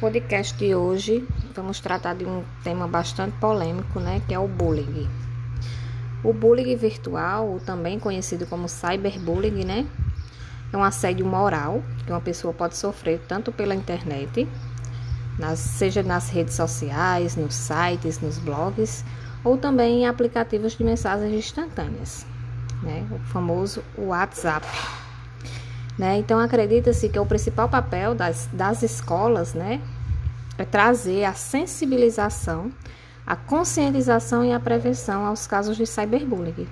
podcast de hoje vamos tratar de um tema bastante polêmico, né, que é o bullying. O bullying virtual, também conhecido como cyberbullying, né, é um assédio moral que uma pessoa pode sofrer tanto pela internet, nas, seja nas redes sociais, nos sites, nos blogs, ou também em aplicativos de mensagens instantâneas, né, o famoso WhatsApp. Né? Então, acredita-se que o principal papel das, das escolas né, é trazer a sensibilização, a conscientização e a prevenção aos casos de cyberbullying.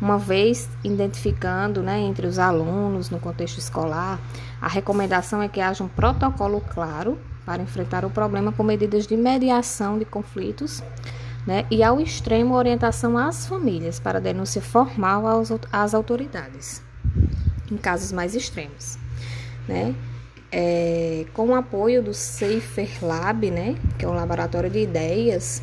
Uma vez identificando né, entre os alunos no contexto escolar, a recomendação é que haja um protocolo claro para enfrentar o problema com medidas de mediação de conflitos né, e, ao extremo, orientação às famílias para denúncia formal às autoridades em casos mais extremos, né? É, com o apoio do Safer Lab, né, que é um laboratório de ideias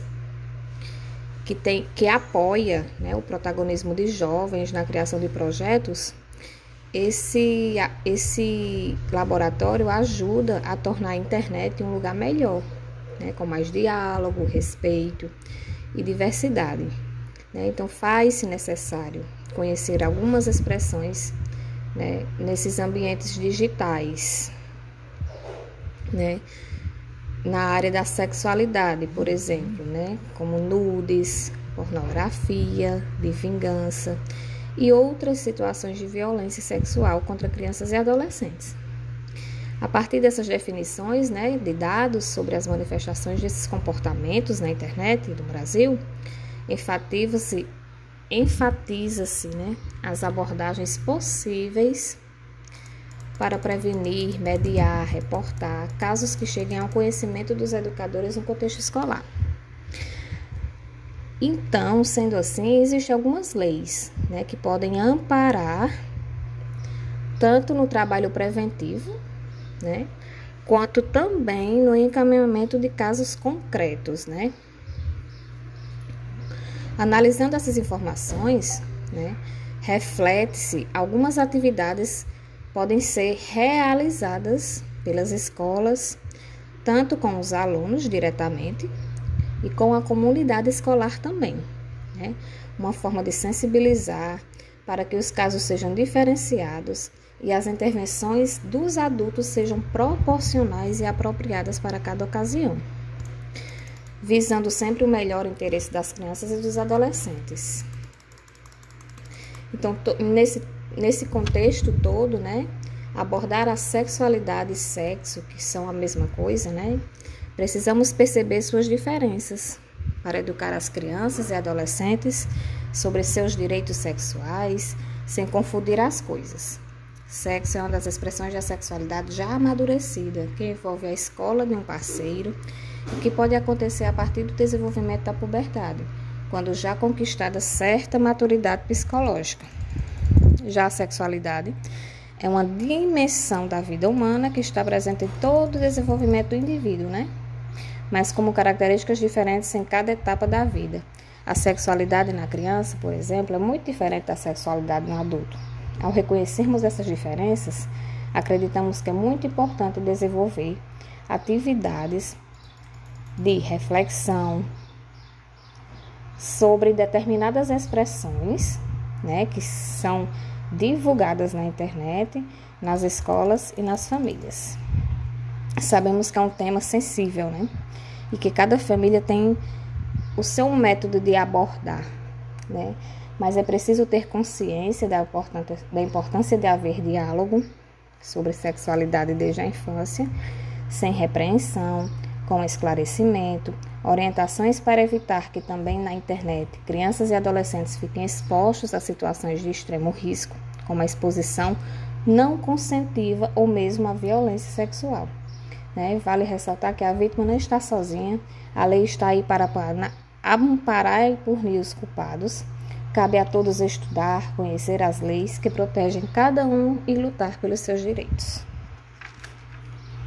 que, tem, que apoia né, o protagonismo de jovens na criação de projetos, esse, esse laboratório ajuda a tornar a internet um lugar melhor, né, com mais diálogo, respeito e diversidade. Né? Então, faz-se necessário conhecer algumas expressões né, nesses ambientes digitais, né, na área da sexualidade, por exemplo, né, como nudes, pornografia, de vingança e outras situações de violência sexual contra crianças e adolescentes. A partir dessas definições, né, de dados sobre as manifestações desses comportamentos na internet do Brasil, enfatiza-se enfatiza-se né, as abordagens possíveis para prevenir, mediar, reportar casos que cheguem ao conhecimento dos educadores no contexto escolar. Então, sendo assim, existem algumas leis né, que podem amparar tanto no trabalho preventivo, né, quanto também no encaminhamento de casos concretos, né, Analisando essas informações, né, reflete-se algumas atividades podem ser realizadas pelas escolas, tanto com os alunos diretamente e com a comunidade escolar também. Né? Uma forma de sensibilizar para que os casos sejam diferenciados e as intervenções dos adultos sejam proporcionais e apropriadas para cada ocasião visando sempre o melhor interesse das crianças e dos adolescentes. Então, nesse, nesse contexto todo, né, abordar a sexualidade e sexo, que são a mesma coisa, né, precisamos perceber suas diferenças para educar as crianças e adolescentes sobre seus direitos sexuais, sem confundir as coisas. Sexo é uma das expressões da sexualidade já amadurecida, que envolve a escola de um parceiro o que pode acontecer a partir do desenvolvimento da puberdade, quando já conquistada certa maturidade psicológica. Já a sexualidade é uma dimensão da vida humana que está presente em todo o desenvolvimento do indivíduo, né? Mas como características diferentes em cada etapa da vida. A sexualidade na criança, por exemplo, é muito diferente da sexualidade no adulto. Ao reconhecermos essas diferenças, acreditamos que é muito importante desenvolver atividades de reflexão sobre determinadas expressões, né, que são divulgadas na internet, nas escolas e nas famílias. Sabemos que é um tema sensível, né? E que cada família tem o seu método de abordar, né? Mas é preciso ter consciência da importância, da importância de haver diálogo sobre sexualidade desde a infância, sem repreensão, com esclarecimento, orientações para evitar que também na internet crianças e adolescentes fiquem expostos a situações de extremo risco, como a exposição não consentiva ou mesmo a violência sexual. Né? Vale ressaltar que a vítima não está sozinha, a lei está aí para amparar e punir os culpados. Cabe a todos estudar, conhecer as leis que protegem cada um e lutar pelos seus direitos.